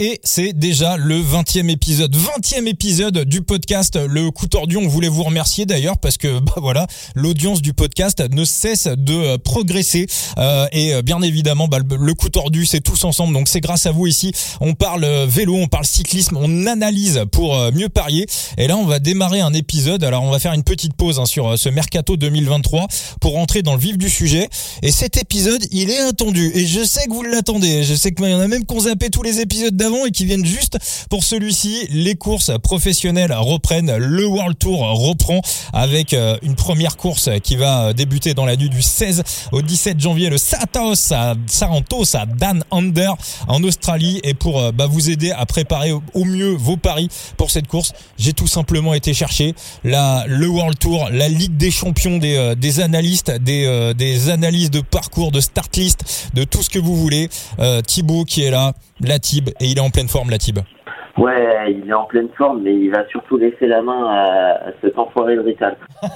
Et c'est déjà le 20e épisode. 20e épisode du podcast Le Coup Tordu. On voulait vous remercier d'ailleurs parce que bah voilà, l'audience du podcast ne cesse de euh, progresser. Euh, et euh, bien évidemment, bah, le Coup Tordu, c'est tous ensemble. Donc c'est grâce à vous ici. On parle vélo, on parle cyclisme, on analyse pour mieux parier. Et là, on va démarrer un épisode. Alors on va faire une petite pause hein, sur ce Mercato 2023 pour rentrer dans le vif du sujet. Et cet épisode, il est attendu. Et je sais que vous l'attendez. Je sais qu'il y en a même qu'on zappé tous les épisodes et qui viennent juste pour celui-ci. Les courses professionnelles reprennent. Le World Tour reprend avec euh, une première course qui va débuter dans la nuit du 16 au 17 janvier. Le Santos à Sarantos à Dan Under en Australie. Et pour euh, bah, vous aider à préparer au mieux vos paris pour cette course, j'ai tout simplement été chercher le World Tour, la Ligue des champions des, euh, analystes, des, analyses de parcours, de start list, de tout ce que vous voulez. Thibaut qui est là, Latib, et il est en pleine forme, Latib. Ouais, il est en pleine forme, mais il va surtout laisser la main à, cet enfoiré de Rital.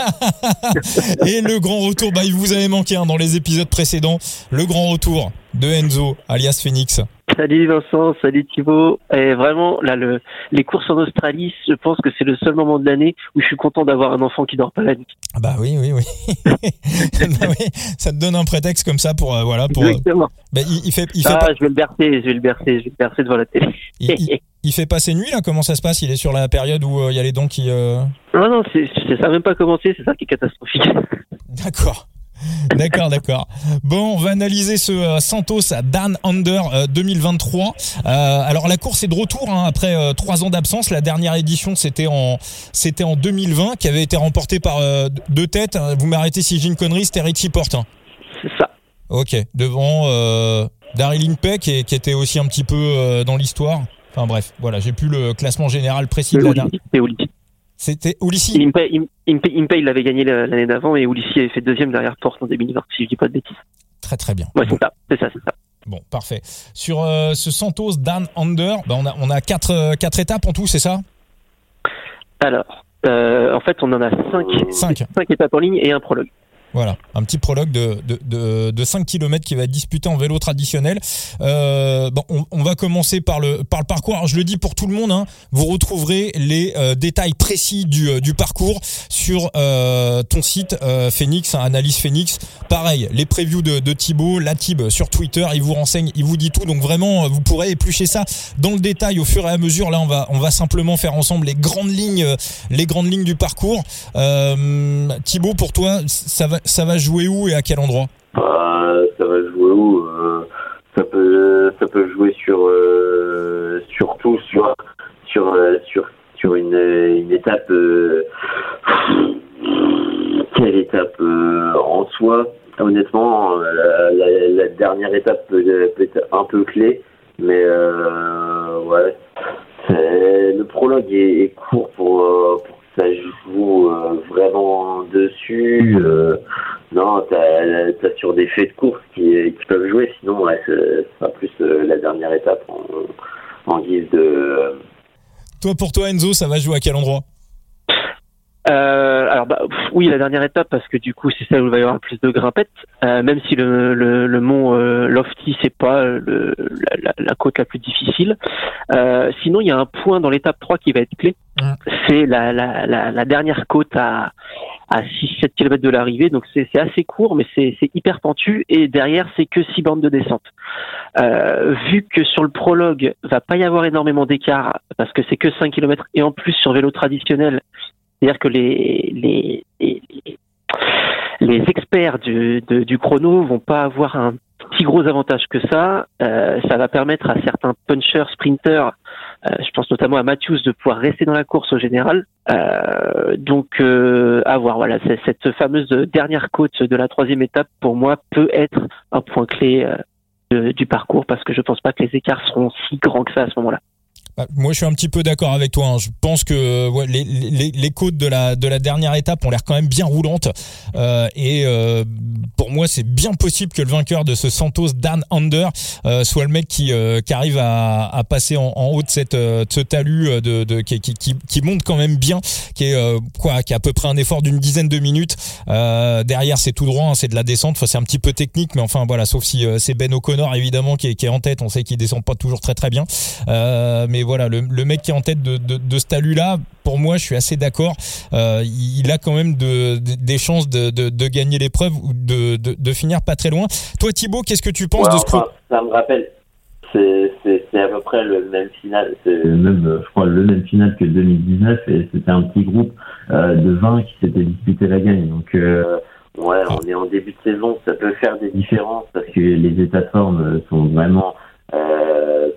et le grand retour, bah, il vous avait manqué hein, dans les épisodes précédents, le grand retour de Enzo, alias Phoenix. Salut Vincent, salut Thibaut. Et vraiment, là, le, les courses en Australie, je pense que c'est le seul moment de l'année où je suis content d'avoir un enfant qui dort pas la nuit. Ah bah oui, oui, oui. bah oui. Ça te donne un prétexte comme ça pour, euh, voilà, pour. Euh, Exactement. Bah, il, fait, il fait ah, je vais le bercer, je vais le bercer, je vais le bercer devant la télé. il, fait passer nuit là? Comment ça se passe? Il est sur la période où euh, il y a les dents qui. Non, non, c'est, ça n'a même pas commencé, c'est ça qui est catastrophique. D'accord. D'accord, d'accord. Bon, on va analyser ce euh, Santos Dan Under 2023. Euh, euh, alors la course est de retour hein, après trois ans d'absence. La dernière édition, c'était en c'était en 2020, qui avait été remportée par deux têtes. Vous m'arrêtez si j'ai une connerie, c'était Richie Porte. Hein. C'est ça. Ok, devant Daryl Peck, qui, qui était aussi un petit peu dans l'histoire. Enfin bref, voilà, j'ai plus le classement général précis c'était Ulissi Impey, il l'avait gagné l'année d'avant et Ulissi avait fait deuxième derrière Porte en 2020, si je dis pas de bêtises. Très très bien. Ouais, c'est ça, c'est ça, c'est ça. Bon, parfait. Sur euh, ce Santos Dan Under, bah, on a, on a quatre, euh, quatre étapes en tout, c'est ça? Alors, euh, en fait, on en a cinq, cinq. cinq étapes en ligne et un prologue. Voilà, un petit prologue de, de, de, de 5 km qui va être disputé en vélo traditionnel. Euh, bon, on, va commencer par le, par le parcours. Je le dis pour tout le monde, hein, vous retrouverez les euh, détails précis du, euh, du parcours sur ton site Phoenix, hein, Analyse Phoenix. Pareil, les previews de, de Thibaut, la Tib sur Twitter, il vous renseigne, il vous dit tout. Donc vraiment, vous pourrez éplucher ça dans le détail au fur et à mesure. Là, on va, on va simplement faire ensemble les grandes lignes, les grandes lignes du parcours. Thibaut, pour toi, ça va ça va jouer où et à quel endroit? Bah, Ça va jouer où euh, ça peut ça peut jouer sur euh, surtout sur sur euh, sur sur une, étape quelle étape en soi? Honnêtement la, dernière étape peut, être un peu clé mais ouais. Le prologue est, court pour ça joue euh, vraiment dessus. Euh, non, t'as as sur des faits de course qui, qui peuvent jouer, sinon ouais, ce sera plus euh, la dernière étape en, en guise de. Toi, pour toi, Enzo, ça va jouer à quel endroit? Euh, alors bah, oui, la dernière étape parce que du coup c'est celle où il va y avoir plus de grimpettes, euh, même si le, le, le mont euh, Lofty c'est pas le, la, la, côte la plus difficile. Euh, sinon il y a un point dans l'étape 3 qui va être clé, mmh. c'est la, la, la, dernière côte à, à 6-7 km de l'arrivée, donc c'est assez court mais c'est hyper pentu et derrière c'est que 6 bandes de descente. Euh, vu que sur le prologue va pas y avoir énormément d'écart parce que c'est que 5 km et en plus sur vélo traditionnel c'est-à-dire que les, les, les, experts du, de, du chrono vont pas avoir un si gros avantage que ça. Euh, ça va permettre à certains punchers, sprinters, euh, je pense notamment à Matthews, de pouvoir rester dans la course au général. Euh, donc, euh, à voir. Voilà, cette fameuse dernière côte de la troisième étape, pour moi, peut être un point clé euh, du parcours parce que je pense pas que les écarts seront si grands que ça à ce moment-là. Bah, moi, je suis un petit peu d'accord avec toi. Hein. Je pense que ouais, les, les, les, côtes de la de la dernière étape ont l'air quand même bien roulantes. Euh, et euh, pour moi, c'est bien possible que le vainqueur de ce Santos Dan Under euh, soit le mec qui, euh, qui arrive à, à passer en, en, haut de cette euh, de ce talus de, de qui, qui, qui, monte quand même bien, qui est quoi, qui a à peu près un effort d'une dizaine de minutes. derrière, c'est tout droit, hein, c'est de la descente. Enfin, c'est un petit peu technique, mais enfin voilà. Sauf si c'est Ben O'Connor évidemment qui est, qui est en tête. On sait qu'il descend pas toujours très très bien. mais voilà, le, le, mec qui est en tête de, de, de ce talus-là, pour moi, je suis assez d'accord. Euh, il a quand même de, des chances de, gagner l'épreuve ou de, finir pas très loin. Toi, Thibaut, qu'est-ce que tu penses de ce enfin, Ça me rappelle. C'est à peu près le même final, c'est même, je crois, le même final que 2019 et c'était un petit groupe euh, de 20 qui s'était disputé la gagne. Donc, euh, ouais, on est en début de saison, ça peut faire des différences parce que les états de forme sont vraiment euh,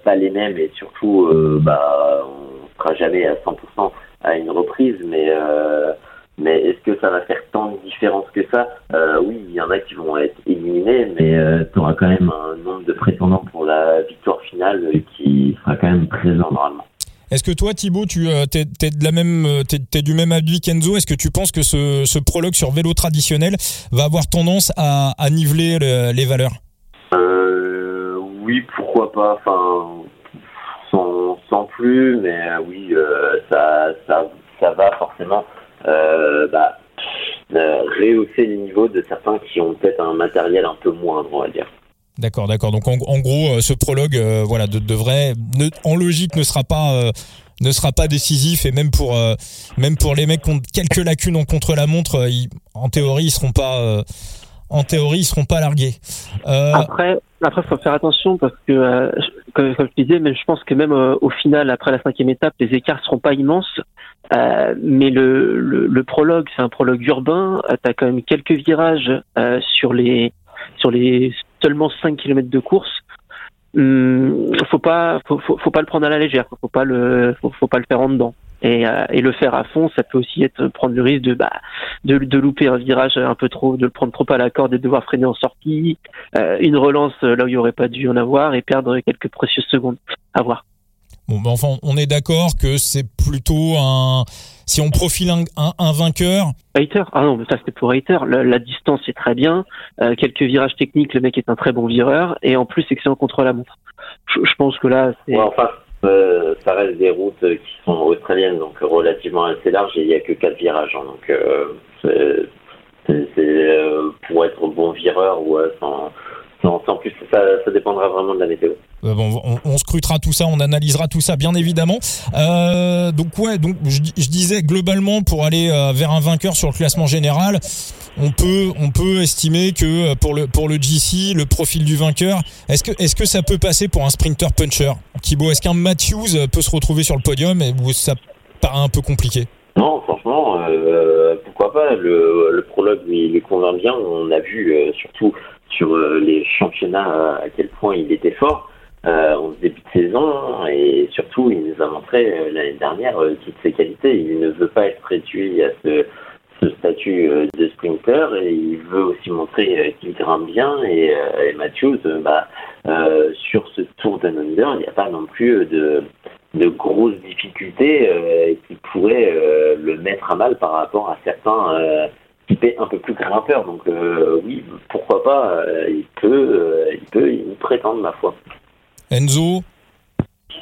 pas les mêmes et surtout, euh, bah, on sera jamais à 100% à une reprise, mais euh, mais est-ce que ça va faire tant de différence que ça? Oui, il y en a qui vont être éliminés, mais tu auras quand même un nombre de prétendants pour la victoire finale qui sera quand même présent normalement. Est-ce que toi, Thibaut, tu es, de la même, t'es, du même avis qu'Enzo? Est-ce que tu penses que ce, ce prologue sur vélo traditionnel va avoir tendance à, à niveler les valeurs? Oui, pourquoi pas. Enfin, sans, sans plus, mais euh, oui, euh, ça, ça, ça va forcément euh, bah, rehausser les niveaux de certains qui ont peut-être un matériel un peu moindre, on va dire. D'accord, d'accord. Donc en, gros, ce prologue, voilà, de, en logique, ne sera pas ne sera pas décisif et même pour même pour les mecs qui ont quelques lacunes en contre la montre, en théorie, ils seront pas en théorie, ils seront pas largués. Euh... Après, après, faut faire attention parce que, euh, comme, comme, je disais, je pense que même euh, au final, après la cinquième étape, les écarts seront pas immenses. Mais le, le, le prologue, c'est un prologue urbain. tu as quand même quelques virages sur les sur les seulement 5 km de course. Hum, faut pas faut, faut, faut, pas le prendre à la légère. Faut pas le faut, pas le faire en dedans. Et, euh, et, le faire à fond, ça peut aussi être prendre le risque de, bah, de, de louper un virage un peu trop, de le prendre trop à la corde et de devoir freiner en sortie, euh, une relance là où il n'y aurait pas dû en avoir et perdre quelques précieuses secondes. À voir. Bon, enfin, on est d'accord que c'est plutôt un. Si on profile un, un, vainqueur. Hater Ah non, mais ça c'était pour Hater. La, la, distance est très bien. Euh, quelques virages techniques, le mec est un très bon vireur et en plus excellent contre la montre. Je, je pense que là, c'est. Ouais, enfin, euh, ça reste des routes qui sont australiennes, donc relativement assez larges et il n'y a que quatre virages. Hein, donc euh, c'est euh, pour être bon vireur ou sans, sans, plus, ça, ça, dépendra vraiment de la météo. bon, on, on, scrutera tout ça, on analysera tout ça, bien évidemment. donc ouais, donc je, je, disais globalement pour aller vers un vainqueur sur le classement général, on peut on peut estimer que euh, pour le pour le GC le profil du vainqueur est-ce que est-ce que ça peut passer pour un sprinter puncher? Thibaut est-ce qu'un Matthews euh, peut se retrouver sur le podium ou ça paraît un peu compliqué? Non franchement euh, pourquoi pas? Le, le prologue lui, lui, convainc bien on a vu surtout sur les championnats à quel point il était fort. Euh, en début de saison et surtout il nous a montré l'année dernière toutes ses qualités. Il ne veut pas être réduit à ce ce statut euh, de sprinter et il veut aussi montrer euh, qu'il grimpe bien. Et, euh, et Matthews, bah, sur ce Tour d'un Under, il n'y a pas non plus de grosses difficultés qui pourraient le mettre à mal par rapport à certains typés un peu plus grimpeurs. Donc oui, pourquoi pas, il peut, il peut y prétendre ma foi. Enzo,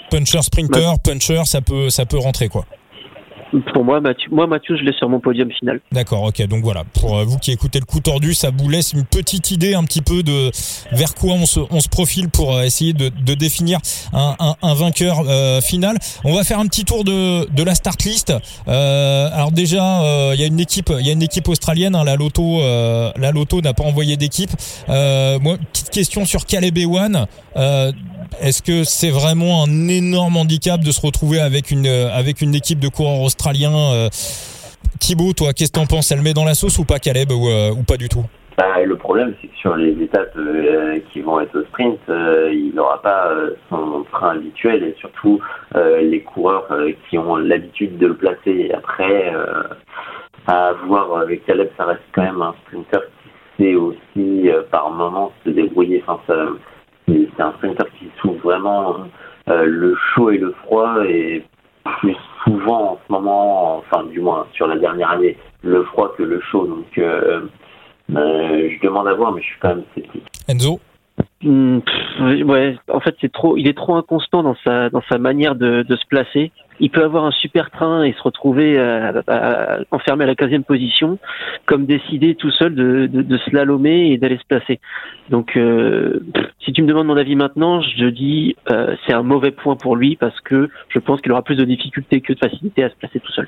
puncher, sprinter, puncher, ça peut, ça peut rentrer quoi. Pour moi, Mathieu, moi, Mathieu, je l'ai sur mon podium final. D'accord, ok. Donc voilà, pour euh, vous qui écoutez le coup tordu, ça vous laisse une petite idée un petit peu de vers quoi on se, on se profile pour euh, essayer de, de définir un, un, un vainqueur euh, final. On va faire un petit tour de, de la start list. Euh, alors déjà, il y a une équipe, il y a une équipe australienne. Hein, la Loto, la Loto n'a pas envoyé d'équipe. moi, petite question sur Caleb Ewan. Est-ce que c'est vraiment un énorme handicap de se retrouver avec une avec une équipe de coureurs australiens euh, Thibaut, toi, qu'est-ce que t'en penses? Elle met dans la sauce ou pas Caleb ou, euh, ou pas du tout? Bah, le problème, c'est que sur les étapes euh, qui vont être au sprint, il n'aura pas son train habituel et surtout les coureurs qui ont l'habitude de le placer. après, à voir avec Caleb, ça reste quand même un sprinter qui sait aussi par moments se débrouiller. Enfin, ça, c'est un sprinter qui souffre vraiment le chaud et le froid et plus souvent en ce moment, enfin du moins sur la dernière année, le froid que le chaud. Donc euh, euh, je demande à voir, mais je suis quand même sceptique. Enzo? Hmm, ouais, en fait, c'est trop, il est trop inconstant dans sa dans sa manière de, de se placer. Il peut avoir un super train et se retrouver à, enfermé à la 15e position, comme décider tout seul de, de, de et d'aller se placer. Donc, euh, si tu me demandes mon avis maintenant, je dis euh, c'est un mauvais point pour lui parce que je pense qu'il aura plus de difficultés que de facilité à se placer tout seul.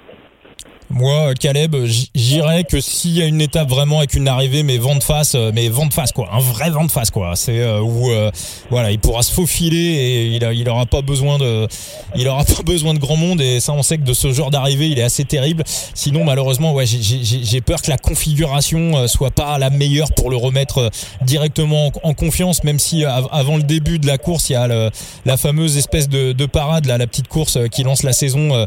Moi, Caleb, j'irais que s'il y a une étape vraiment avec une arrivée, mais vent de face, euh, mais vent de face quoi, un vrai vent de face quoi. C'est euh, où euh, voilà, il pourra se faufiler et il a, il aura pas besoin de, il aura pas besoin de grand monde et ça on sait que de ce genre d'arrivée, il est assez terrible. Sinon, malheureusement, ouais, j'ai peur que la configuration soit pas la meilleure pour le remettre directement en, confiance, même si avant le début de la course, il y a la fameuse espèce de, de parade, là, la petite course qui lance la saison,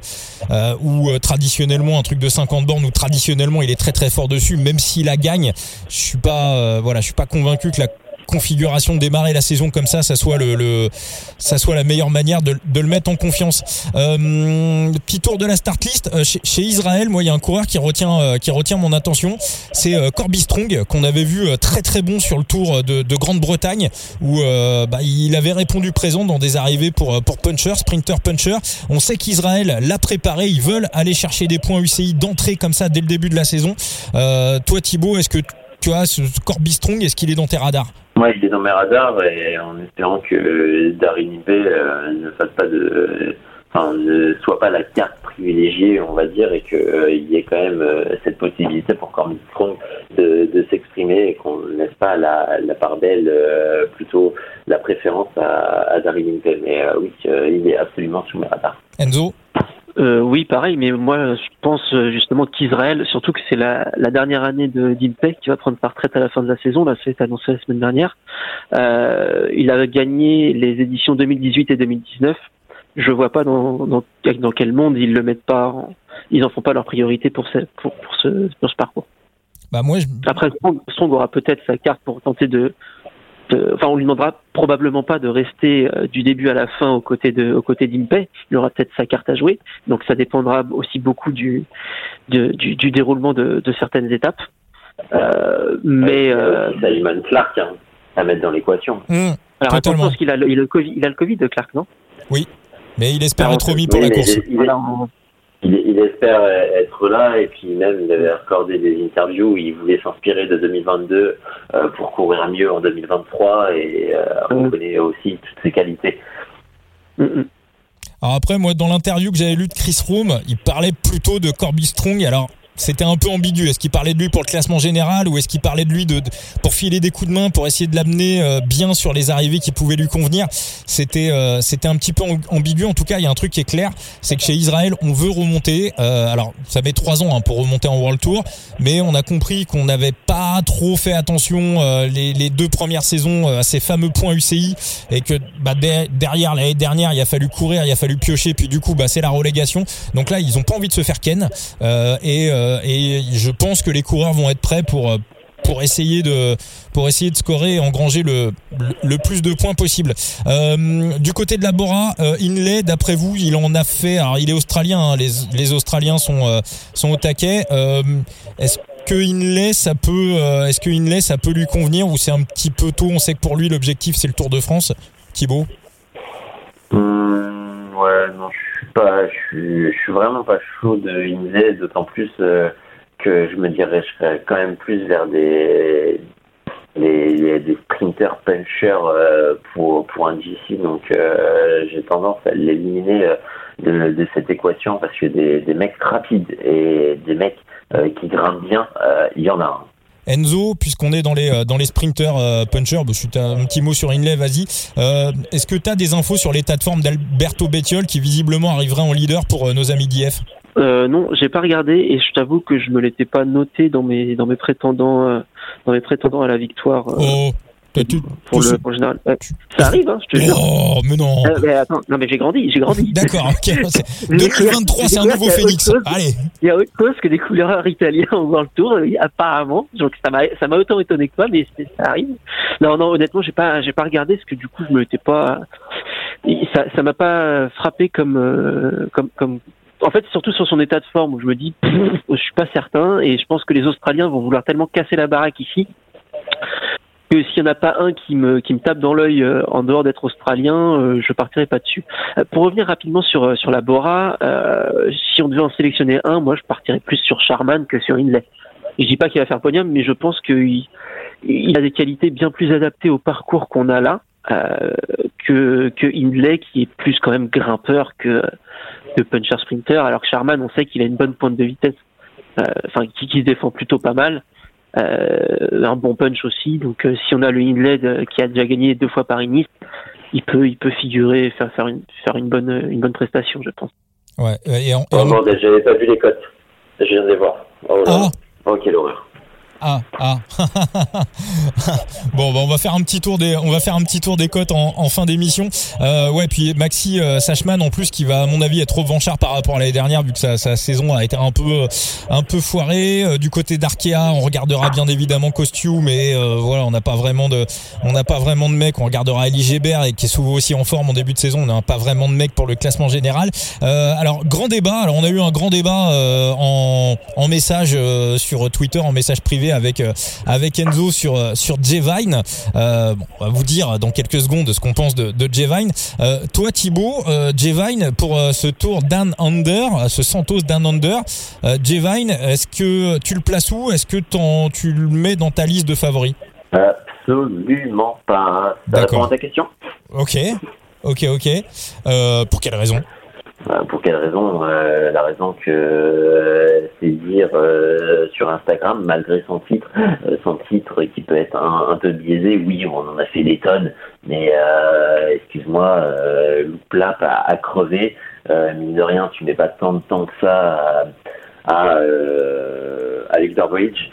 où traditionnellement un truc de 50 bornes où traditionnellement il est très très fort dessus, même s'il la gagne, je suis pas euh, voilà, je suis pas convaincu que la configuration de démarrer la saison comme ça, ça soit le, ça soit la meilleure manière de, le mettre en confiance. Euh, petit tour de la start list euh, chez, Israël. Moi, il y a un coureur qui retient, euh, qui retient mon attention. C'est euh, Corby Strong qu'on avait vu très très bon sur le Tour de, de Grande-Bretagne où bah, il avait répondu présent dans des arrivées pour pour puncher, sprinter, puncher. On sait qu'Israël l'a préparé. Ils veulent aller chercher des points UCI d'entrée comme ça dès le début de la saison. toi, Thibaut, est-ce que tu as ce Corby Strong Est-ce qu'il est dans tes radars? Moi, il est dans mes radars et en espérant que Darin euh, ne fasse pas de, enfin, ne soit pas la carte privilégiée, on va dire, et qu'il euh, y ait quand même euh, cette possibilité pour Corbin Strong de, de s'exprimer et qu'on ne laisse pas la, la part belle, euh, plutôt la préférence à, à Darin Mais oui, il est absolument sous mes radars. Enzo? Euh, oui, pareil, mais moi je pense euh, justement qu'Israël, surtout que c'est la, la, dernière année de d'Impec qui va prendre sa retraite à la fin de la saison, là c'est annoncé la semaine dernière. Euh, il a gagné les éditions 2018 et 2019. Je vois pas dans, dans, dans quel monde ils le mettent pas, en, ils en font pas leur priorité pour ce, pour, pour ce, pour ce parcours. Bah moi, je... Après, Strong aura peut-être sa carte pour tenter de, enfin, on lui demandera probablement pas de rester euh, du début à la fin aux côtés de, aux côtés d'Impey. Il aura peut-être sa carte à jouer. Donc, ça dépendra aussi beaucoup du, du, du, déroulement de, de, certaines étapes. Euh, mais euh, Simon Clark hein, à mettre dans l'équation. Mmh, Alors, je pense qu'il a, il a, le Covid, il a le Covid de Clark, non? Oui, mais il espère être remis pour la course il, espère être là et puis même il avait accordé des interviews où il voulait s'inspirer de 2022 euh, pour courir mieux en 2023 et euh, on connaît aussi toutes ses qualités. Alors après, moi, dans l'interview que j'avais lu de Chris Room, il parlait plutôt de Corby Strong. Alors, c'était un peu ambigu. Est-ce qu'il parlait de lui pour le classement général ou est-ce qu'il parlait de lui de, pour filer des coups de main pour essayer de l'amener euh, bien sur les arrivées qui pouvaient lui convenir? C'était euh, c'était un petit peu ambigu. En tout cas, il y a un truc qui est clair, c'est que chez Israël, on veut remonter. Euh, alors, ça met trois ans hein, pour remonter en World Tour, mais on a compris qu'on n'avait pas trop fait attention les, les, deux premières saisons à ces fameux points UCI et que bah, derrière l'année dernière, il a fallu courir, il a fallu piocher, puis du coup, bah, c'est la relégation. Donc là, ils ont pas envie de se faire ken et euh, et je pense que les coureurs vont être prêts pour euh, pour essayer de pour essayer de scorer et engranger le le, plus de points possible. Euh, du côté de la Bora, euh, d'après vous, il en a fait. Alors, il est australien. Hein, les les Australiens sont sont au taquet. est-ce que Inlay ça peut est-ce que ça peut lui convenir ou c'est un petit peu tôt? On sait que pour lui l'objectif c'est le Tour de France. Thibaut? Hum, ouais, non, pas, je suis, vraiment pas chaud de Inlay, d'autant plus euh, que je me dirais je serais quand même plus vers des des, des sprinters punchers euh, pour pour un GC, donc euh, j'ai tendance à l'éliminer de, de, cette équation parce que des, des mecs rapides et des mecs qui grimpent bien, il y en a. un. Enzo, puisqu'on est dans les euh, dans les sprinters euh, punchers, bah, je un petit mot sur Inlay, vas-y. Euh, est-ce que tu as des infos sur l'état de forme d'Alberto Bettiol qui visiblement arriverait en leader pour nos amis d'IF euh, non, j'ai pas regardé et je t'avoue que je me l'étais pas noté dans mes dans mes prétendants dans mes prétendants à la victoire. oh, pour, le, pour le général. ça arrive, hein, je te jure. Oh, mais non. Euh, mais attends, non, mais j'ai grandi, j'ai grandi. D'accord, ok. 2023, c'est un nouveau phénix. Allez. Il y a autre chose que des couleurs italiens au World Tour, apparemment. Donc ça m'a, autant étonné que toi, mais ça arrive. Non, non, honnêtement, j'ai pas, j'ai pas regardé parce que du coup, je me l'étais pas, ça, ça m'a pas frappé comme, comme, comme. En fait, surtout sur son état de forme, où je me dis, je suis pas certain, et je pense que les Australiens vont vouloir tellement casser la baraque ici que s'il n'y en a pas un qui me, qui me tape dans l'œil euh, en dehors d'être australien, euh, je partirai pas dessus. Euh, pour revenir rapidement sur, sur la Bora, si on devait en sélectionner un, moi je partirais plus sur Charman que sur Inley. Je dis pas qu'il va faire podium, mais je pense qu'il il a des qualités bien plus adaptées au parcours qu'on a là que, que Hindley, qui est plus quand même grimpeur que, que puncher sprinter, alors que Charman, on sait qu'il a une bonne pointe de vitesse, enfin qui, qui se défend plutôt pas mal. Euh, un bon punch aussi. Donc euh, si on a le Hindley euh, qui a déjà gagné deux fois Paris-Nice, il peut, il peut figurer, faire, faire, une, faire une, bonne, une bonne prestation, je pense. Ouais, et et j'avais pas vu les cotes. Je viens de les voir. Oh, ah. oh quelle horreur ah, ah. bon, bah, on va faire un petit tour des, on va faire un petit tour des cotes en, en fin d'émission. Euh, ouais, puis Maxi euh, Sachman en plus qui va à mon avis être revanchard par rapport à l'année dernière vu que sa, sa, saison a été un peu, un peu foirée. Euh, du côté d'Arkea, on regardera bien évidemment Costume, mais euh, voilà, on n'a pas vraiment de, on n'a pas vraiment de mec. On regardera Elie Gébert et qui est souvent aussi en forme en début de saison. On n'a pas vraiment de mec pour le classement général. alors grand débat. Alors on a eu un grand débat en, en message sur Twitter, en message privé avec euh, avec Enzo sur euh, sur J-Vine. Euh, bon, on va vous dire dans quelques secondes ce qu'on pense de, de J-Vine. toi Thibaut, J-Vine pour ce tour Dan Under, ce Santos Dan Under, J-Vine, est-ce que tu le places où? Est-ce que tu le mets dans ta liste de favoris? Absolument pas. Ça répond à ta question? Ok, ok, ok. pour quelle raison? Pour quelle raison euh, La raison que euh, c'est dire euh, sur Instagram, malgré son titre, son titre qui peut être un, peu biaisé, oui, on en a fait des tonnes, mais excuse-moi, le plat a, crevé. mine de rien, tu mets pas tant de temps que ça à, à, Bridge.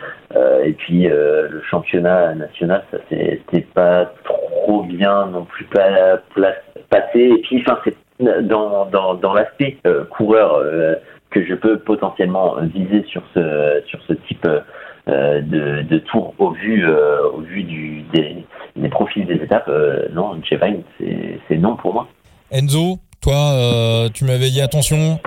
et puis le championnat national, ça c'était pas trop bien non plus pas, passé. Et puis, enfin, c'est dans, dans, dans l'aspect euh, coureur euh, que je peux potentiellement viser sur ce, sur ce type euh, de, de tour au vu, au vu des, des profils des étapes, non, Vine, c'est non pour moi. Enzo, toi, tu m'avais dit attention,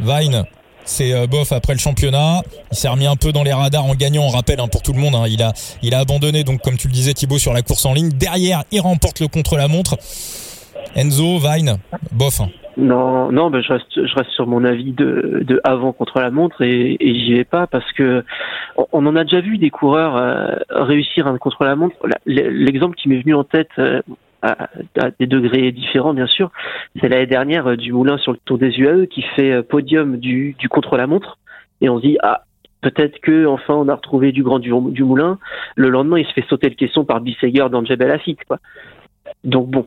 Vine, c'est bof après le championnat. Il s'est remis un peu dans les radars en gagnant. On rappelle hein, pour tout le monde, hein, il a il a abandonné donc comme tu le disais Thibaut sur la course en ligne. Derrière, il remporte le contre-la-montre. Enzo, Vine, bof. Hein. Non, non, je reste, sur mon avis de, avant contre la montre et, j'y vais pas parce que on, en a déjà vu des coureurs euh, réussir un contre la montre. L'exemple qui m'est venu en tête euh, à, des degrés différents bien sûr, c'est l'année dernière euh, du Moulin sur le Tour des UAE qui fait podium du, du contre la montre et on se dit ah peut-être que enfin on a retrouvé du grand du, du Moulin. Le lendemain il se fait sauter le caisson par Bisseger dans Jebel quoi. Donc bon,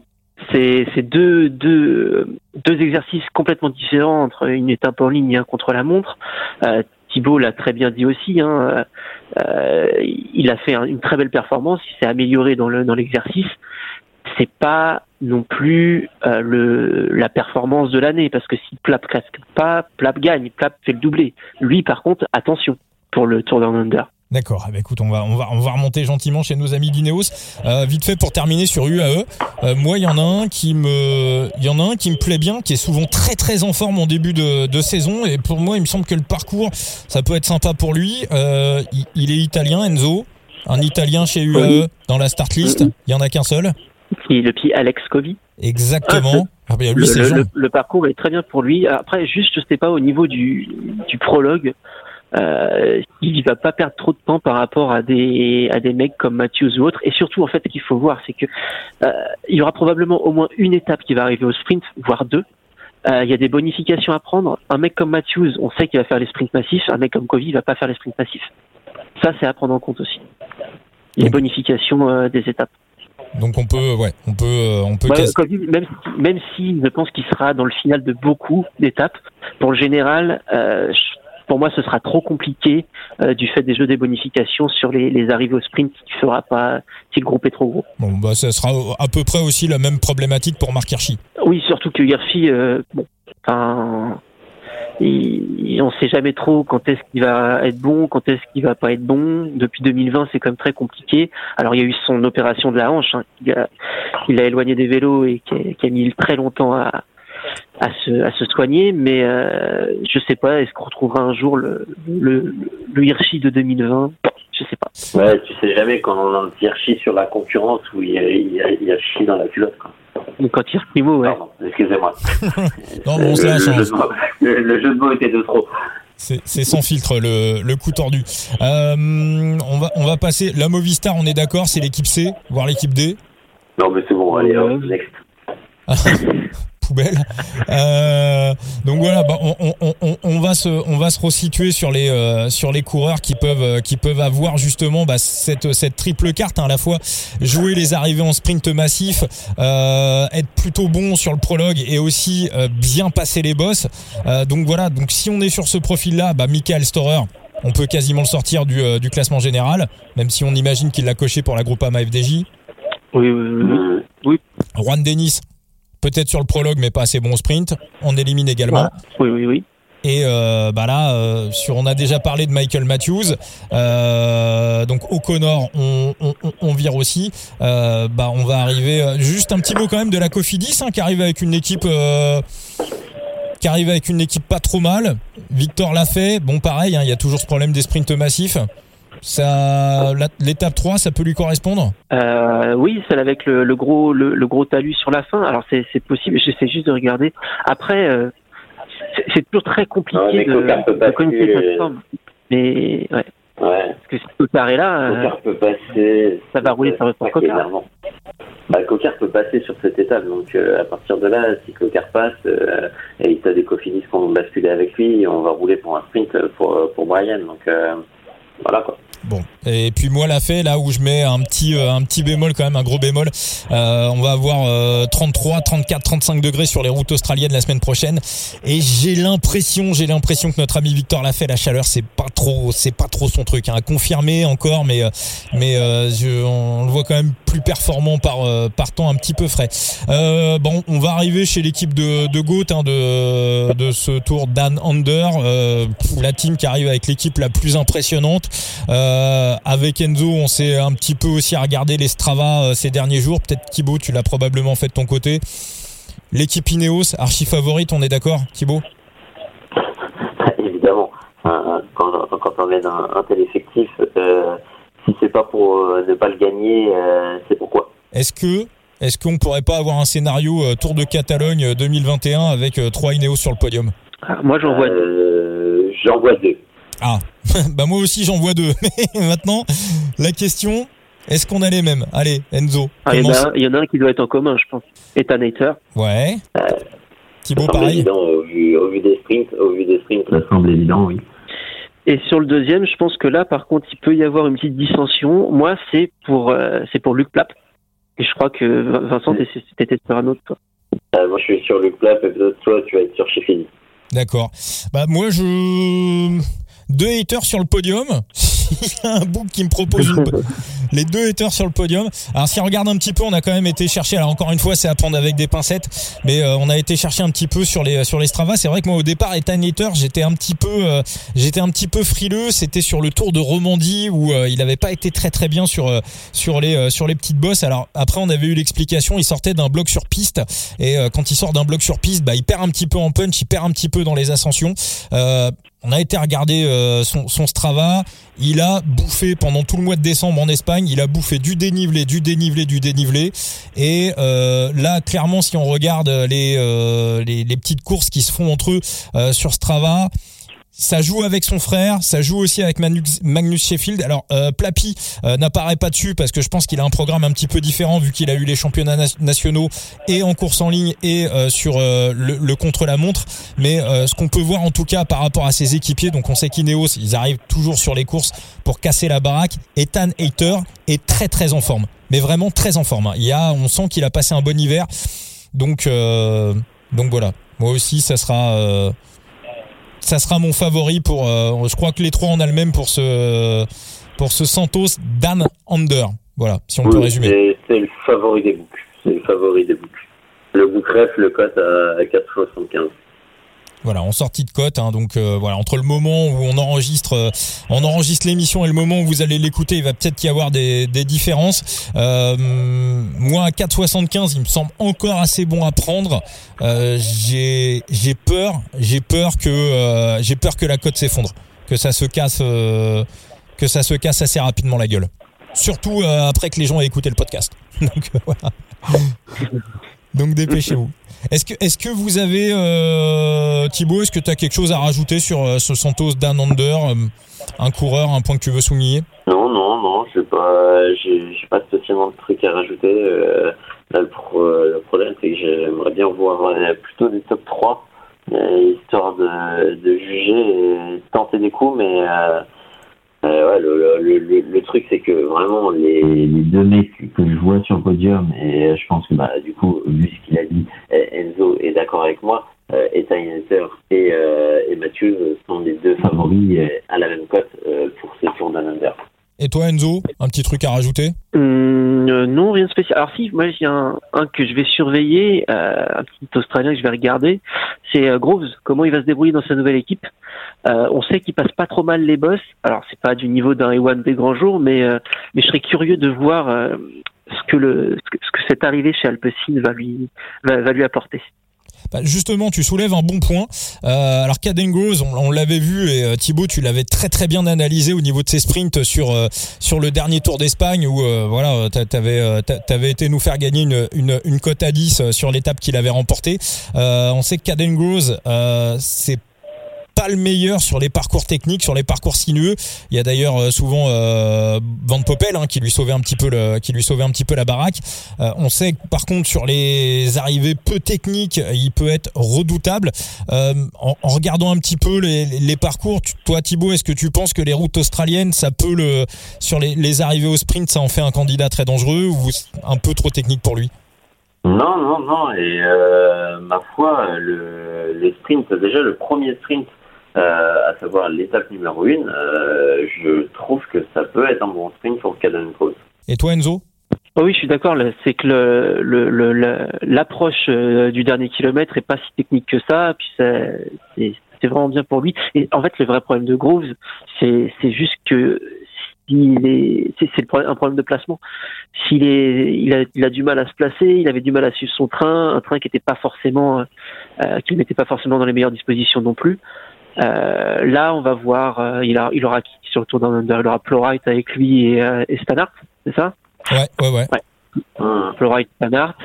c'est deux, deux, deux exercices complètement différents entre une étape en ligne et un contre la montre. Euh, Thibaut l'a très bien dit aussi. Hein, euh, il a fait une très belle performance. Il s'est amélioré dans le dans l'exercice. C'est pas non plus euh, le la performance de l'année parce que si Plap casque pas, Plap gagne, Plap fait le doublé. Lui, par contre, attention pour le Tour Under. D'accord. Eh ben, écoute, on va on va on va remonter gentiment chez nos amis d'Ineos. Euh, vite fait pour terminer sur UAE. Euh, moi, il y en a un qui me il y en a un qui me plaît bien, qui est souvent très très en forme en début de, de saison et pour moi, il me semble que le parcours ça peut être sympa pour lui. Euh, il, est italien, Enzo, un italien chez UAE dans la start list. Il y en a qu'un seul. C'est le petit Alex Covey. Exactement. Ah, ben, lui, le, le, parcours est très bien pour lui. Après, juste, je sais pas au niveau du, du prologue euh, il va pas perdre trop de temps par rapport à des à des mecs comme Matthews ou autres. Et surtout, en fait, ce qu'il faut voir, c'est que euh, il y aura probablement au moins une étape qui va arriver au sprint, voire deux. Euh, il y a des bonifications à prendre. Un mec comme Matthews, on sait qu'il va faire les sprints massifs. Un mec comme Covey, il va pas faire les sprints massifs. Ça, c'est à prendre en compte aussi. Les bonifications euh, des étapes. Donc on peut, ouais, on peut, on peut. même, même si je pense qu'il sera dans le final de beaucoup d'étapes, pour le général, euh, pour moi, ce sera trop compliqué euh, du fait des jeux des bonifications sur les, les arrivées au sprint qui fera pas si le groupe est trop gros. Bon, bah, ça sera à peu près aussi la même problématique pour Marc Hirschi. Oui, surtout que Hirschi, euh, bon, enfin, il, on sait jamais trop quand est-ce qu'il va être bon, quand est-ce qu'il va pas être bon. Depuis 2020, c'est quand même très compliqué. Alors il y a eu son opération de la hanche, hein, il, a, il, a, éloigné des vélos et qui a, qui a mis très longtemps à, à se, à se soigner, mais euh, je sais pas, est-ce qu'on retrouvera un jour le, le, le Hirschi de 2020 Je sais pas. Ouais, tu sais jamais quand on a un Hirschi sur la concurrence où il y a, il y a, il y a Hirschi dans la culotte. Quoi. Quand Primo, ouais. Pardon, excusez-moi. non, bon, c'est la le, chance. jeu de mots- le, le jeu de mots était de trop. C'est c'est sans filtre le, le coup tordu. Euh, on va on va passer la Movistar, on est d'accord, c'est l'équipe C, voire l'équipe D? Non, mais c'est bon, allez, hop, next. poubelle. Euh, donc voilà, bah, on, on, on, on va se on va se resituer sur les euh, sur les coureurs qui peuvent euh, qui peuvent avoir justement bah, cette cette triple carte hein, à la fois jouer les arrivées en sprint massif, euh, être plutôt bon sur le prologue et aussi euh, bien passer les bosses. Euh, donc voilà, donc si on est sur ce profil là, bah Michael Storer on peut quasiment le sortir du, euh, du classement général, même si on imagine qu'il l'a coché pour la Groupama FDJ. Oui, oui, oui, oui. Juan Denis, peut-être sur le prologue, mais pas assez bon au sprint. On élimine également. Oui, oui, oui. Et euh, bah là, euh, sur, on a déjà parlé de Michael Matthews. Euh, donc O'Connor, on, on, vire aussi. Bah on va arriver. juste un petit mot quand même de la Cofidis, hein, qui arrive avec une équipe. qui arrive avec une équipe pas trop mal. Victor l'a fait. Bon, pareil, hein, il y a toujours ce problème des sprints massifs. Ça, l'étape 3, ça peut lui correspondre? Euh, oui, celle avec le, le gros le, le gros talus sur la fin. Alors c'est c'est possible. J'essaie juste de regarder. Après, euh, c'est- c'est toujours très compliqué Ouais, mais de, de connaître les plateformes. Mais ouais, Ouais. parce que si Coquart est là, euh, peut passer. ça va rouler sur le énervant. Bah, Coquart peut passer sur cette étape, donc euh, à partir de là, si Coquart passe, euh, et il a des Cofidis qui vont basculer avec lui, on va rouler pour un sprint pour, pour Brian. Donc euh, voilà quoi. Bon, et puis moi la fait là où je mets un petit euh, un petit bémol quand même un gros bémol. Euh, on va avoir euh, 33, 34, 35 degrés sur les routes australiennes la semaine prochaine. Et j'ai l'impression j'ai l'impression que notre ami Victor l'a fait. La chaleur c'est pas trop c'est pas trop son truc hein, à confirmer encore mais euh, mais je, on le voit quand même plus performant par euh, par temps un petit peu frais. Euh, bon, on va arriver chez l'équipe de de hein, de de ce tour Dan Under euh, la team qui arrive avec l'équipe la plus impressionnante. Avec Enzo, on s'est un petit peu aussi regardé les Strava ces derniers jours. Peut-être Thibaut, tu l'as probablement fait de ton côté. L'équipe Ineos, archi favorite, on est d'accord, Thibaut? Évidemment, quand, on met un, tel effectif, si c'est pas pour euh, ne pas le gagner, euh, c'est pourquoi. Est-ce que est-ce qu'on pourrait pas avoir un scénario euh, Tour de Catalogne euh, 2021 avec euh, trois Ineos sur le podium? Ah, moi j'en vois. Euh, J'en vois deux. Ah, bah moi aussi j'en vois deux. Mais maintenant, la question, est-ce qu'on a les mêmes? Allez, Enzo. Ah, il, y en a, il y en a un qui doit être en commun, je pense. Ethan Hater. Ouais. Thibaut, pareil. évident au vu, au vu des sprints. Au vu des sprints, ça semble évident, oui. Et sur le deuxième, je pense que là, par contre, il peut y avoir une petite dissension. Moi, c'est pour euh, c'est pour Luc Plapp. Et je crois que Vincent, t'étais sur un autre, toi. Euh, moi, je suis sur Luc Plapp et peut-être toi, tu vas être sur Sheffield. D'accord. Bah moi je deux haters sur le podium. Il y a un book qui me propose une- les deux haters sur le podium. Alors si on regarde un petit peu, on a quand même été chercher. Alors encore une fois, c'est à prendre avec des pincettes, mais euh, on a été chercher un petit peu sur les sur les Strava. C'est vrai que moi au départ, Ethan Hater, j'étais un petit peu euh, j'étais un petit peu frileux. C'était sur le Tour de Romandie où euh, il avait pas été très très bien sur euh, sur les euh, sur les petites bosses. Alors après, on avait eu l'explication. Il sortait d'un bloc sur piste et euh, quand il sort d'un bloc sur piste, bah il perd un petit peu en punch, il perd un petit peu dans les ascensions. On a été regarder euh, son, Strava. Il a bouffé pendant tout le mois de décembre en Espagne. Il a bouffé du dénivelé, du dénivelé, du dénivelé. Et euh, là, clairement, si on regarde les, euh, les les petites courses qui se font entre eux sur Strava. Ça joue avec son frère, ça joue aussi avec Magnus, Magnus Sheffield. Alors euh, Plapi euh, n'apparaît pas dessus parce que je pense qu'il a un programme un petit peu différent vu qu'il a eu les championnats na- nationaux et en course en ligne et euh, sur euh, le, le contre-la-montre. Mais euh, ce qu'on peut voir en tout cas par rapport à ses équipiers, donc on sait qu'Ineos, ils arrivent toujours sur les courses pour casser la baraque. Ethan Hater est très très en forme, mais vraiment très en forme. hein. Il y a, on sent qu'il a passé un bon hiver, donc euh, donc voilà. Moi aussi, ça sera ça sera mon favori pour. euh, je crois que les trois on a le même pour ce pour ce Santos Dan Under. Voilà, si on peut résumer. c'est- le favori des boucs. C'est le favori des boucs. Le bouc ref le cote à 4,75. Voilà, en sortie de cote. Hein, donc euh, voilà, entre le moment où on enregistre, euh, on enregistre l'émission et le moment où vous allez l'écouter, il va peut-être y avoir des, des différences. Euh, moi, à 4,75, il me semble encore assez bon à prendre. j'ai j'ai peur, j'ai peur que j'ai peur que la cote s'effondre, que ça se casse, que ça se casse assez rapidement la gueule. Surtout après que les gens aient écouté le podcast. Donc voilà. Donc dépêchez-vous. Est-ce que, est-ce que vous avez, euh, Thibaut, est-ce que tu as quelque chose à rajouter sur euh, ce Santos Dan Under euh, Un coureur, un point que tu veux souligner? Non, non, non, je pas, j'ai, pas spécialement de trucs à rajouter. Euh, là, le, problème, c'est que j'aimerais bien voir plutôt des top 3, histoire de, juger et tenter des coups, mais ouais, le, le, le, truc, c'est que vraiment, les, les, deux mecs que je vois sur le podium, et je pense que bah, du coup, vu ce qu'il a dit, Enzo est d'accord avec moi, euh, et et, euh, et Mathieu sont les deux favoris euh, à la même cote euh, pour ce tour d'un. Et toi, Enzo, un petit truc à rajouter hum, Non, rien de spécial. Alors si, moi j'ai un, un, que je vais surveiller, un petit Australien que je vais regarder, c'est Groves. Comment il va se débrouiller dans sa nouvelle équipe euh, on sait qu'il passe pas trop mal les boss. Alors c'est pas du niveau d'un Ewan des grands jours, mais euh, mais je serais curieux de voir euh, ce que le ce que, cette arrivée chez Alpecin va lui va, lui apporter. Bah justement, tu soulèves un bon point. Euh, alors Caden Groves, on, l'avait vu et Thibaut, tu l'avais très très bien analysé au niveau de ses sprints sur sur le dernier Tour d'Espagne où voilà, t'avais t'avais été nous faire gagner une une, une cote à 10 sur l'étape qu'il avait remportée. on sait que Caden Groves, c'est pas le meilleur sur les parcours techniques, sur les parcours sinueux. Il y a d'ailleurs euh, souvent euh, Van Poppel hein, qui lui sauvait un petit peu qui lui sauvait un petit peu la baraque. Euh, on sait par contre sur les arrivées peu techniques, il peut être redoutable. En, regardant un petit peu les, parcours, toi Thibaut, est-ce que tu penses que les routes australiennes, ça peut le sur les, arrivées au sprint, ça en fait un candidat très dangereux ou un peu trop technique pour lui? Non, non, non. Et ma foi, le, les sprints, déjà le premier sprint à savoir l'étape numéro 1, euh, je trouve que ça peut être un bon sprint pour Caden Cross. Et toi Enzo? Oh oui, je suis d'accord. C'est que l'approche le, le, du dernier kilomètre est pas si technique que ça. Puis c'est vraiment bien pour lui. Et en fait, le vrai problème de Grooves, c'est juste que s'il est, c'est un problème de placement. S'il est, il a, il a, du mal à se placer, il avait du mal à suivre son train, un train qui n'était pas forcément, euh, qui n'était pas forcément dans les meilleures dispositions non plus. Euh, là, on va voir, euh, il, a, il aura qui sur le tour d'un under Il aura Plowright avec lui et, euh, et Stannard, c'est ça? Ouais, ouais, ouais. ouais. Plowright, Stannard.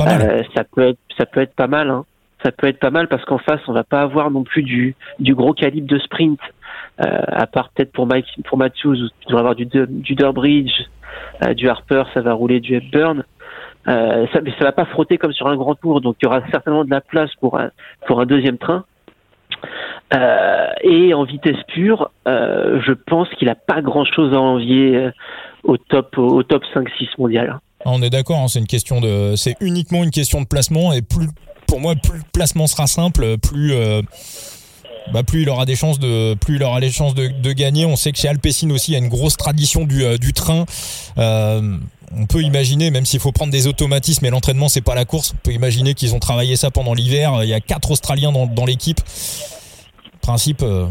Euh, ça peut être, ça peut être pas mal. Hein. Ça peut être pas mal parce qu'en face, on va pas avoir non plus du, du gros calibre de sprint. Euh, à part peut-être pour Mike, pour Matthews, tu va avoir du, du Durbridge, euh, du Harper, ça va rouler du Hepburn. Euh, ça, mais ça va pas frotter comme sur un grand tour, donc il y aura certainement de la place pour un, pour un deuxième train. Euh, et en vitesse pure, euh, je pense qu'il n'a pas grand-chose à envier euh, au top au top 5-6 mondial. Ah, on est d'accord, hein, c'est une question de, c'est uniquement une question de placement et plus, pour moi, plus le placement sera simple, plus. bah plus il aura des chances de plus il aura les chances de, gagner on sait que chez Alpecin aussi il y a une grosse tradition du train on peut imaginer, même s'il faut prendre des automatismes et l'entraînement c'est pas la course, on peut imaginer qu'ils ont travaillé ça pendant l'hiver. Il y a quatre Australiens dans, dans l'équipe principe. Euh,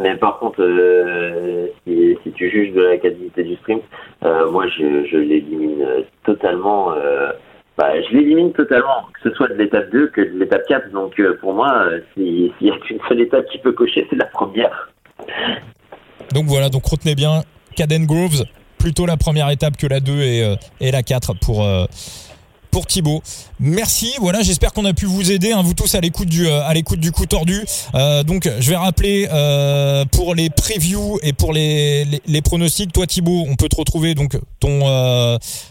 Mais par contre, euh, si, tu juges de la qualité du sprint, euh, moi je, l'élimine totalement. Bah, je l'élimine totalement, que ce soit de l'étape 2 que de l'étape 4. Donc pour moi, s'il n'y a qu'une seule étape qui peut cocher, c'est la première. Donc voilà, donc retenez bien Caden Groves, plutôt la première étape que la 2 et, et la 4 pour pour Thibaut. Merci. Voilà, j'espère qu'on a pu vous aider, hein, vous tous à l'écoute du euh, à l'écoute du coup tordu. Euh, donc, je vais rappeler euh, pour les previews et pour les, les, pronostics. Toi, Thibaut, on peut te retrouver donc ton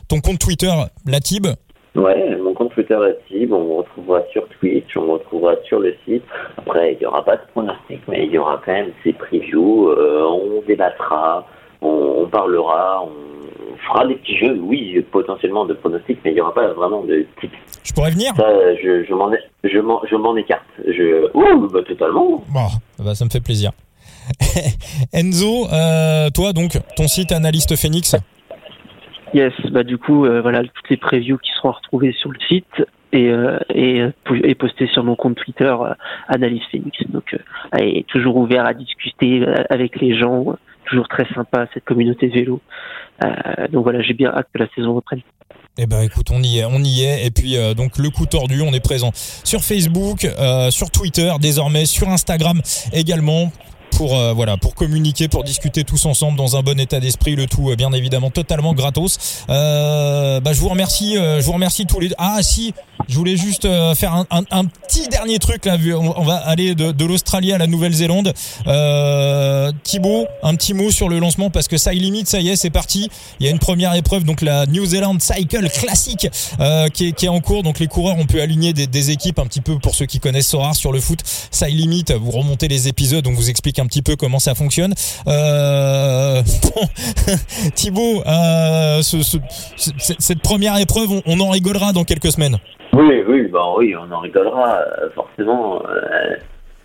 ton compte Twitter, la Tib. Ouais, mon compte Twitter Tib. On me retrouvera sur Twitch, on me retrouvera sur le site. Après, il n'y aura pas de pronostics, mais il y aura quand même ces previews. on débattra, on, on parlera, on fera des petits jeux, oui, potentiellement de pronostics, mais il n'y aura pas vraiment de type. Je pourrais venir? Ça, je, je m'en je m'en écarte. Je, oh, bah, totalement. Bon, bah, ça me fait plaisir. Enzo, euh, toi donc, ton site Analyste Phoenix? Yes, bah du coup, euh, voilà toutes les previews qui seront retrouvées sur le site. et, et, et poster sur mon compte Twitter Analyse Phoenix. Donc, est toujours ouvert à discuter avec les gens. Toujours très sympa cette communauté vélo. donc voilà, j'ai bien hâte que la saison reprenne. Eh ben écoute, on y est, on y est. Et puis euh, donc le coup tordu, on est présent sur Facebook, euh, sur Twitter, désormais sur Instagram également pour euh, voilà pour communiquer, pour discuter tous ensemble dans un bon état d'esprit. Le tout bien évidemment totalement gratos. bah, je vous remercie, je vous remercie tous les. Ah si, je voulais juste euh, faire un, un, un, petit dernier truc là. On, va aller de, de l'Australie à la Nouvelle-Zélande. Euh, Thibaut, un petit mot sur le lancement parce que ça limite, ça y est, c'est parti. Il y a une première épreuve, donc la New Zealand Cycle classique euh, qui, est, qui, est, en cours. Donc les coureurs, on peut aligner des, des, équipes un petit peu pour ceux qui connaissent Sora sur le foot. Ça limite, vous remontez les épisodes, on vous explique un petit peu comment ça fonctionne. Euh, Thibaut, euh, ce, ce, cette première épreuve, on, en rigolera dans quelques semaines. Oui, oui, bah oui, on en rigolera, euh, forcément.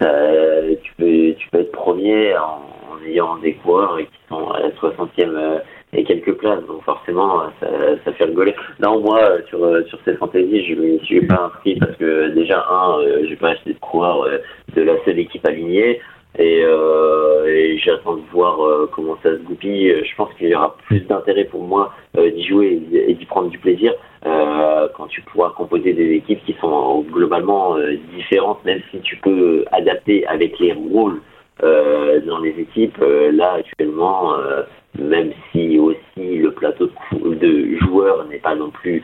Euh, tu, peux, tu peux être premier en, ayant des coureurs qui sont à la 60e euh, et quelques places, donc forcément, ça, fait rigoler. Non, moi, sur, sur cette fantaisie, je ne suis pas inscrit parce que déjà, un, j'ai pas acheté de coureurs de la seule équipe alignée. Et, euh, et j'attends de voir comment ça se goupille. Je pense qu'il y aura plus d'intérêt pour moi d'y jouer et d'y prendre du plaisir euh, quand tu pourras composer des équipes qui sont globalement euh, différentes, même si tu peux adapter avec les rôles euh, dans les équipes. là, actuellement, même si aussi le plateau de, joueurs n'est pas non plus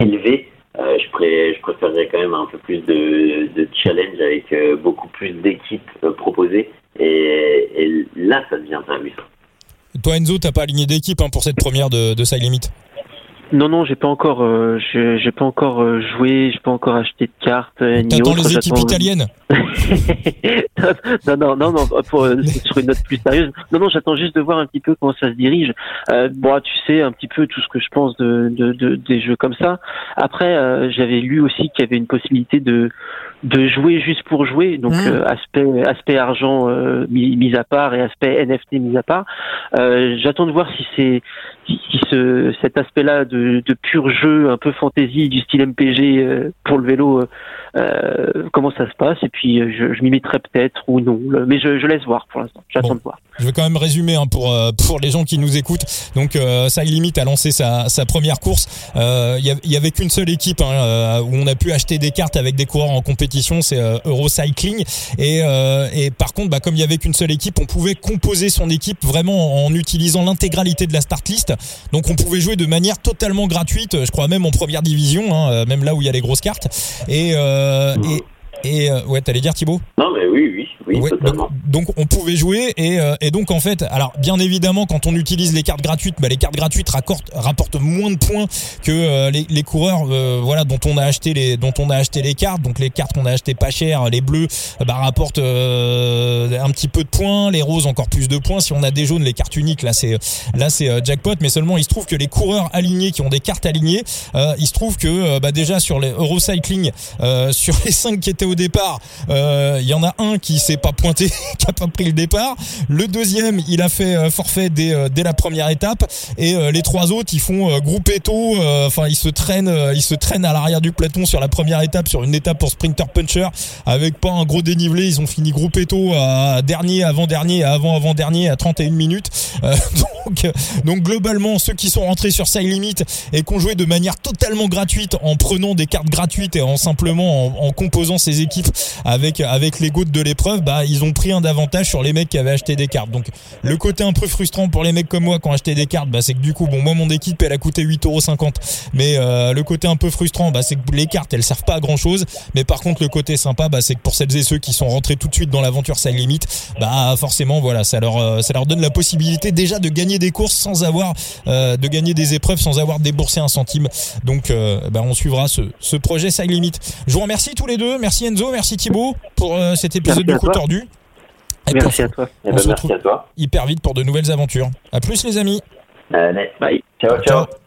élevé, je, pré je, préférerais quand même un peu plus de, challenge avec beaucoup plus d'équipes proposées. Et, là, ça devient amusant. Toi, Enzo, t'as pas aligné d'équipe hein, pour cette première de, de Side Limit? Non, non, j'ai pas encore, euh, j'ai pas encore euh, joué, j'ai pas encore acheté de cartes. Euh, T'attends les équipes italiennes Non, non, non, non, pour, euh, sur une note plus sérieuse. Non, non, j'attends juste de voir un petit peu comment ça se dirige. Euh, bon, tu sais un petit peu tout ce que je pense de, de, de des jeux comme ça. Après, j'avais lu aussi qu'il y avait une possibilité de de jouer juste pour jouer, donc mmh. aspect aspect argent mis, mis, à part et aspect NFT mis à part. J'attends de voir si c'est si, ce, cet aspect-là de, de, pur jeu, un peu fantaisie du style MPG euh, pour le vélo, euh, euh, comment ça se passe, et puis je, je m'y mettrai peut-être ou non, mais je, je laisse voir pour l'instant, j'attends de voir. Je vais quand même résumer hein, pour pour les gens qui nous écoutent. Donc euh, Limite a lancé sa, sa première course. Il y, y, avait qu'une seule équipe hein, où on a pu acheter des cartes avec des coureurs en compétition, c'est Eurocycling. Et, et par contre, bah, comme il y avait qu'une seule équipe, on pouvait composer son équipe vraiment en utilisant l'intégralité de la start list. Donc on pouvait jouer de manière totalement gratuite, je crois même en première division, hein, euh, même là où il y a les grosses cartes. Et, euh, et et euh, ouais, t'allais dire Thibaut? Non, mais oui, oui, oui, totalement. Donc, on pouvait jouer et, euh, et donc en fait, alors bien évidemment, quand on utilise les cartes gratuites, bah, les cartes gratuites rapportent, rapportent moins de points que euh, les, les, coureurs, euh, voilà, dont on a acheté les, dont on a acheté les cartes. Donc les cartes qu'on a achetées pas cher, les bleus, bah, rapportent un petit peu de points, les roses encore plus de points. Si on a des jaunes, les cartes uniques, là c'est, là c'est jackpot. Mais seulement, il se trouve que les coureurs alignés qui ont des cartes alignées, il se trouve que bah, déjà sur les Eurocycling, sur les 5 qui étaient au départ, il y en a un qui s'est pas pointé, qui a pas pris le départ. Le deuxième, il a fait euh, forfait dès, euh, dès la première étape. Et les trois autres, ils font groupe éto. Enfin, ils se traînent, ils se traînent à l'arrière du peloton sur la première étape, sur une étape pour sprinter puncher, avec pas un gros dénivelé. Ils ont fini groupe éto à dernier, avant dernier, avant avant dernier à 31 minutes. donc, donc globalement, ceux qui sont rentrés sur Side Limit et qui ont joué de manière totalement gratuite en prenant des cartes gratuites et en simplement en, composant ces équipes avec avec les gouttes de l'épreuve, bah ils ont pris un avantage sur les mecs qui avaient acheté des cartes. Donc le côté un peu frustrant pour les mecs comme moi qui ont acheté des cartes, bah c'est que du coup bon moi mon équipe elle a coûté 8,50€. Mais euh, le côté un peu frustrant, bah c'est que les cartes elles servent pas à grand chose. Mais par contre le côté sympa, bah c'est que pour celles et ceux qui sont rentrés tout de suite dans l'aventure ça limite, bah forcément voilà ça leur euh, ça leur donne la possibilité déjà de gagner des courses sans avoir euh, de gagner des épreuves sans avoir déboursé un centime. Donc bah, on suivra ce, ce projet Side Limit. Je vous remercie tous les deux. Merci Enzo merci Thibaut pour cet épisode du coup tordu. Et merci à toi. On eh ben, se retrouve à toi. hyper vite pour de nouvelles aventures. À plus les amis. Allez, bye. Ciao, ciao. ciao.